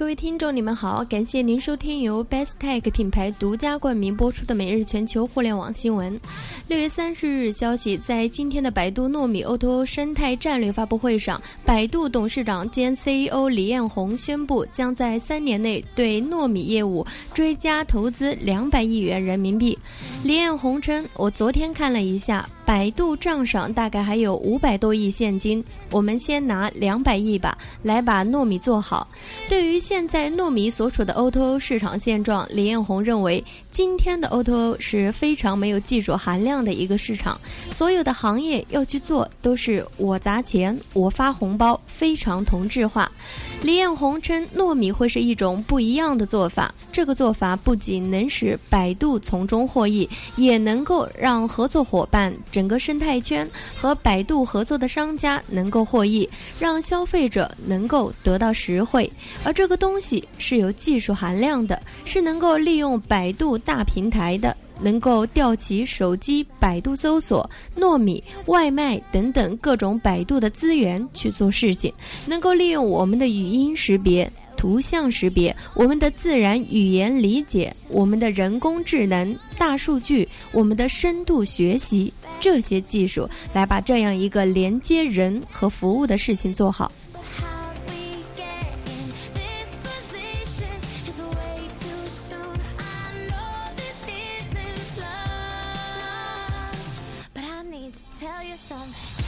各位听众，你们好，感谢您收听由 Best Tech 品牌独家冠名播出的每日全球互联网新闻。六月三十日消息，在今天的百度糯米 O2O 生态战略发布会上，百度董事长兼 CEO 李彦宏宣布，将在三年内对糯米业务追加投资两百亿元人民币。李彦宏称：“我昨天看了一下。”百度账上大概还有五百多亿现金，我们先拿两百亿吧，来把糯米做好。对于现在糯米所处的 O2O 市场现状，李彦宏认为，今天的 O2O 是非常没有技术含量的一个市场。所有的行业要去做，都是我砸钱，我发红包，非常同质化。李彦宏称，糯米会是一种不一样的做法，这个做法不仅能使百度从中获益，也能够让合作伙伴。整个生态圈和百度合作的商家能够获益，让消费者能够得到实惠，而这个东西是有技术含量的，是能够利用百度大平台的，能够调起手机百度搜索、糯米、外卖等等各种百度的资源去做事情，能够利用我们的语音识别。图像识别，我们的自然语言理解，我们的人工智能、大数据我们的深度学习这些技术来把这样一个连接人和服务的事情做好。Tell you something.